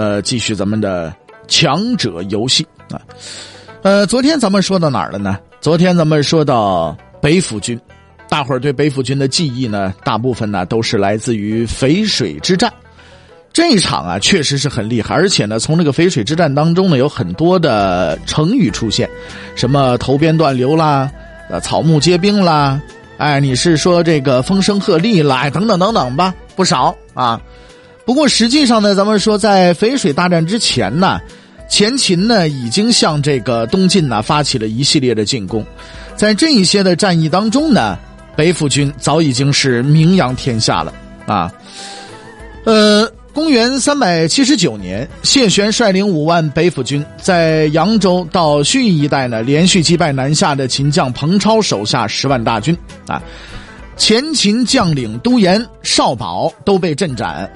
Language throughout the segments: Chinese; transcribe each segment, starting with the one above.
呃，继续咱们的强者游戏啊。呃，昨天咱们说到哪儿了呢？昨天咱们说到北府军，大伙儿对北府军的记忆呢，大部分呢都是来自于淝水之战。这一场啊，确实是很厉害，而且呢，从这个淝水之战当中呢，有很多的成语出现，什么头鞭断流啦，呃，草木皆兵啦，哎，你是说这个风声鹤唳啦，等等等等吧，不少啊。不过实际上呢，咱们说在淝水大战之前呢，前秦呢已经向这个东晋呢发起了一系列的进攻，在这一些的战役当中呢，北府军早已经是名扬天下了啊。呃，公元三百七十九年，谢玄率领五万北府军在扬州到盱眙一带呢，连续击败南下的秦将彭超手下十万大军啊，前秦将领都延、少保都被阵斩。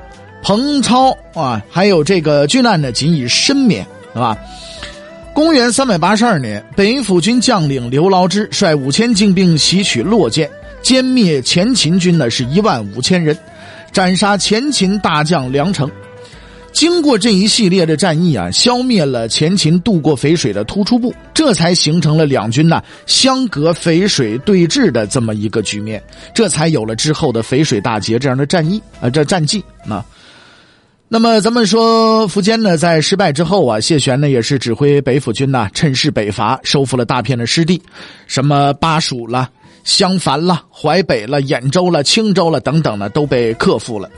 彭超啊，还有这个巨难呢，仅以身免，是吧？公元三百八十二年，北府军将领刘牢之率五千精兵袭取洛涧，歼灭前秦军呢是一万五千人，斩杀前秦大将梁成。经过这一系列的战役啊，消灭了前秦渡过淝水的突出部，这才形成了两军呢相隔淝水对峙的这么一个局面，这才有了之后的淝水大捷这样的战役啊，这战绩啊。那么咱们说苻坚呢，在失败之后啊，谢玄呢也是指挥北府军呢，趁势北伐，收复了大片的失地，什么巴蜀了、襄樊了、淮北了、兖州了、青州了等等呢，都被克服了。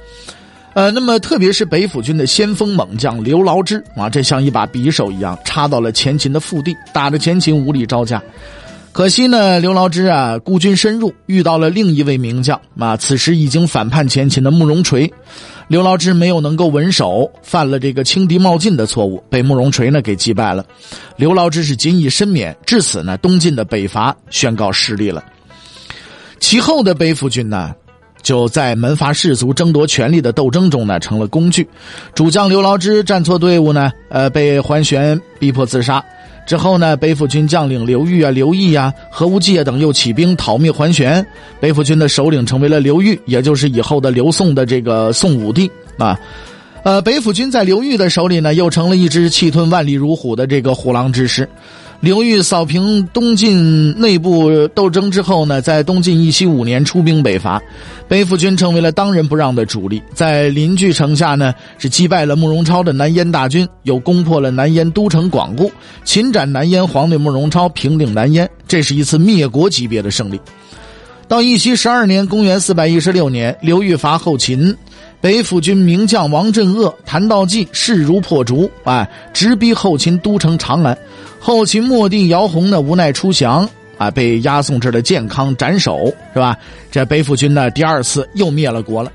呃，那么特别是北府军的先锋猛将刘牢之啊，这像一把匕首一样插到了前秦的腹地，打得前秦无力招架。可惜呢，刘牢之啊孤军深入，遇到了另一位名将啊，此时已经反叛前秦的慕容垂。刘牢之没有能够稳守，犯了这个轻敌冒进的错误，被慕容垂呢给击败了。刘牢之是仅以身免，至此呢，东晋的北伐宣告失利了。其后的北府军呢，就在门阀士族争夺权力的斗争中呢，成了工具。主将刘牢之站错队伍呢，呃，被桓玄逼迫自杀。之后呢，北府军将领刘裕啊、刘毅啊、何无忌啊等又起兵讨灭桓玄，北府军的首领成为了刘裕，也就是以后的刘宋的这个宋武帝啊。呃，北府军在刘裕的手里呢，又成了一只气吞万里如虎的这个虎狼之师。刘裕扫平东晋内部斗争之后呢，在东晋义熙五年出兵北伐，北府军成为了当仁不让的主力，在临巨城下呢是击败了慕容超的南燕大军，又攻破了南燕都城广固，擒斩南燕皇帝慕容超，平定南燕，这是一次灭国级别的胜利。到义熙十二年（公元四百一十六年），刘裕伐后秦。北府军名将王镇恶、谭道济势如破竹，哎，直逼后秦都城长安。后秦末帝姚泓呢，无奈出降，啊，被押送至了建康斩首，是吧？这北府军呢，第二次又灭了国了。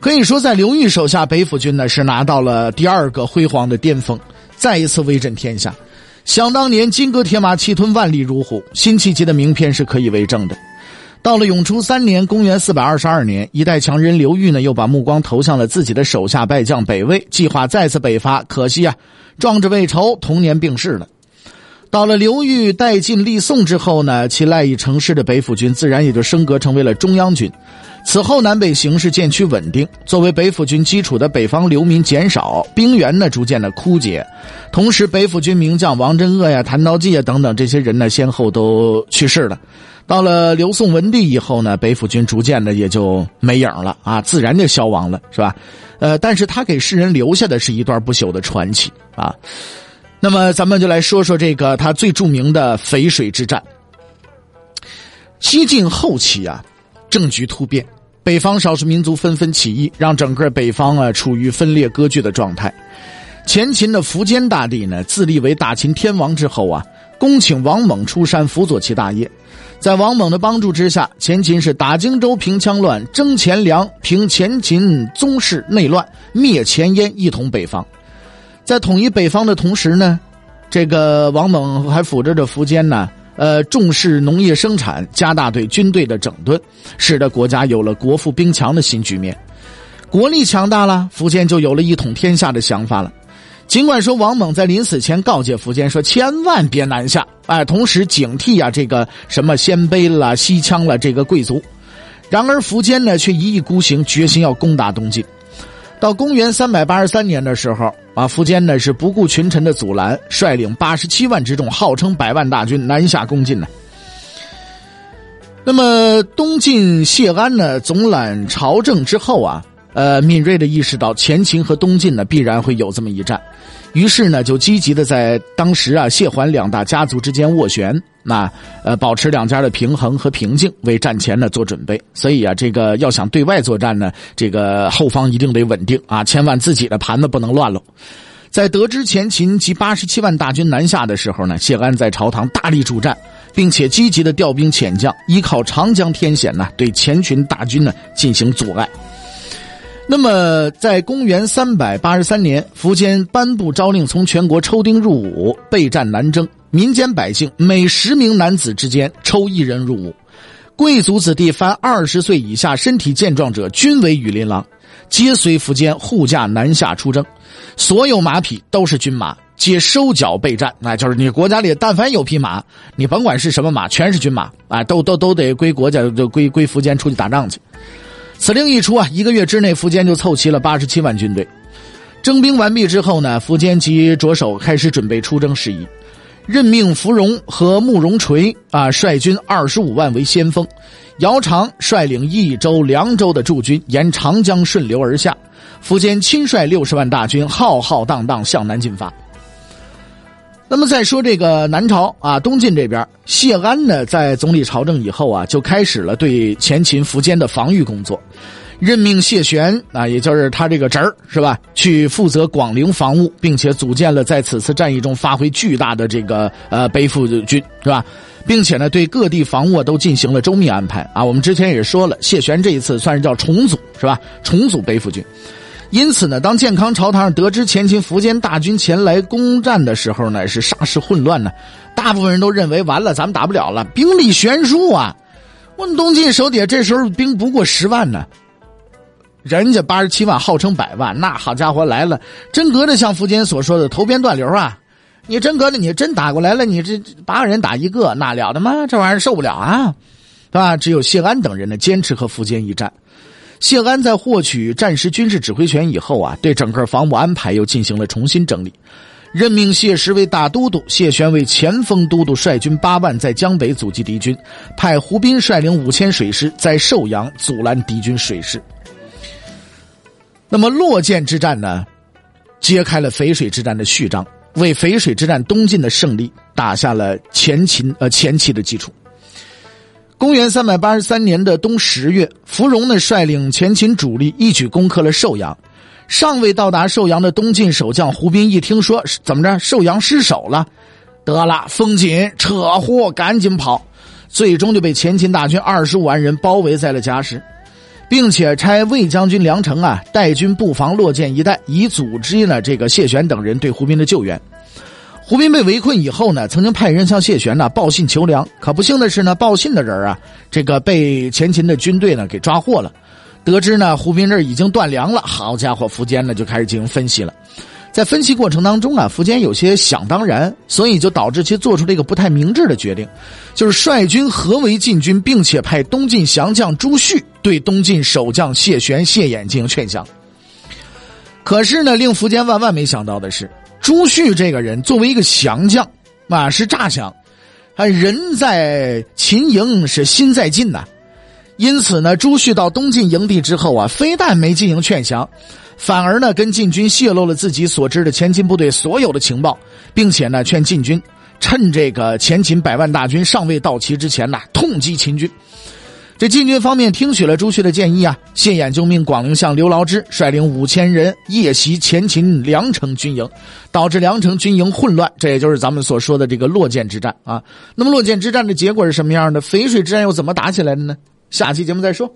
可以说，在刘裕手下，北府军呢是拿到了第二个辉煌的巅峰，再一次威震天下。想当年，金戈铁马，气吞万里如虎，辛弃疾的名篇是可以为证的。到了永初三年（公元四百二十二年），一代强人刘裕呢，又把目光投向了自己的手下败将北魏，计划再次北伐。可惜啊，壮志未酬，同年病逝了。到了刘裕带晋立宋之后呢，其赖以成事的北府军自然也就升格成为了中央军。此后南北形势渐趋稳定，作为北府军基础的北方流民减少，兵源呢逐渐的枯竭。同时，北府军名将王镇恶呀、谭道济啊等等这些人呢，先后都去世了。到了刘宋文帝以后呢，北府军逐渐的也就没影了啊，自然就消亡了，是吧？呃，但是他给世人留下的是一段不朽的传奇啊。那么，咱们就来说说这个他最著名的淝水之战。西晋后期啊，政局突变，北方少数民族纷纷起义，让整个北方啊处于分裂割据的状态。前秦的苻坚大帝呢，自立为大秦天王之后啊，恭请王猛出山辅佐其大业。在王猛的帮助之下，前秦是打荆州平羌乱，征钱粮，平前秦宗室内乱，灭前燕，一统北方。在统一北方的同时呢，这个王猛还辅着着苻坚呢，呃，重视农业生产，加大对军队的整顿，使得国家有了国富兵强的新局面。国力强大了，苻坚就有了一统天下的想法了。尽管说王猛在临死前告诫苻坚说：“千万别南下，哎，同时警惕啊这个什么鲜卑啦、西羌啦这个贵族。”然而苻坚呢却一意孤行，决心要攻打东晋。到公元三百八十三年的时候啊，苻坚呢是不顾群臣的阻拦，率领八十七万之众，号称百万大军南下攻晋呢。那么东晋谢安呢总揽朝政之后啊。呃，敏锐的意识到前秦和东晋呢必然会有这么一战，于是呢就积极的在当时啊谢桓两大家族之间斡旋，那呃保持两家的平衡和平静，为战前呢做准备。所以啊，这个要想对外作战呢，这个后方一定得稳定啊，千万自己的盘子不能乱了。在得知前秦及八十七万大军南下的时候呢，谢安在朝堂大力主战，并且积极的调兵遣将，依靠长江天险呢对前秦大军呢进行阻碍。那么，在公元三百八十三年，苻坚颁布诏令，从全国抽丁入伍，备战南征。民间百姓每十名男子之间抽一人入伍，贵族子弟凡二十岁以下、身体健壮者，均为羽林郎，皆随苻坚护驾南下出征。所有马匹都是军马，皆收缴备战。那就是你国家里但凡有匹马，你甭管是什么马，全是军马啊，都都都得归国家，就归归苻坚出去打仗去。此令一出啊，一个月之内，苻坚就凑齐了八十七万军队。征兵完毕之后呢，苻坚即着手开始准备出征事宜，任命芙蓉和慕容垂啊率军二十五万为先锋，姚苌率领益州、凉州的驻军沿长江顺流而下，苻坚亲率六十万大军浩浩荡荡向南进发。那么再说这个南朝啊，东晋这边，谢安呢在总理朝政以后啊，就开始了对前秦苻坚的防御工作，任命谢玄啊，也就是他这个侄儿是吧，去负责广陵防务，并且组建了在此次战役中发挥巨大的这个呃背负军是吧，并且呢对各地防务都进行了周密安排啊。我们之前也说了，谢玄这一次算是叫重组是吧，重组背负军。因此呢，当健康朝堂上得知前秦苻坚大军前来攻战的时候呢，是煞是混乱呢。大部分人都认为完了，咱们打不了了，兵力悬殊啊！我们东晋手底下这时候兵不过十万呢，人家八十七万，号称百万，那好家伙来了，真隔着像苻坚所说的头边断流啊！你真隔着，你真打过来了，你这八个人打一个，那了得吗？这玩意儿受不了啊，是吧？只有谢安等人呢，坚持和苻坚一战。谢安在获取战时军事指挥权以后啊，对整个防务安排又进行了重新整理，任命谢石为大都督，谢玄为前锋都督，率军八万在江北阻击敌军，派胡斌率领五千水师在寿阳阻拦敌军水师。那么洛涧之战呢，揭开了淝水之战的序章，为淝水之战东晋的胜利打下了前秦呃前期的基础。公元三百八十三年的冬十月，芙蓉呢率领前秦主力一举攻克了寿阳。尚未到达寿阳的东晋守将胡斌一听说怎么着寿阳失守了，得了，风紧，扯货，赶紧跑。最终就被前秦大军二十五万人包围在了夹石，并且差魏将军梁成啊带军布防洛涧一带，以组织呢这个谢玄等人对胡斌的救援。胡斌被围困以后呢，曾经派人向谢玄呢报信求粮，可不幸的是呢，报信的人啊，这个被前秦的军队呢给抓获了。得知呢，胡斌这已经断粮了，好家伙，苻坚呢就开始进行分析了。在分析过程当中啊，苻坚有些想当然，所以就导致其做出了一个不太明智的决定，就是率军合围晋军，并且派东晋降将朱旭对东晋守将谢玄、谢衍进行劝降。可是呢，令苻坚万万没想到的是。朱旭这个人作为一个降将，啊，是诈降，啊，人在秦营是心在晋呐，因此呢，朱旭到东晋营地之后啊，非但没进行劝降，反而呢，跟晋军泄露了自己所知的前秦部队所有的情报，并且呢，劝晋军趁这个前秦百万大军尚未到齐之前呐，痛击秦军。这晋军方面听取了朱旭的建议啊，谢衍就命广陵相刘牢之率领五千人夜袭前秦梁城军营，导致梁城军营混乱。这也就是咱们所说的这个洛涧之战啊。那么洛涧之战的结果是什么样的？淝水之战又怎么打起来的呢？下期节目再说。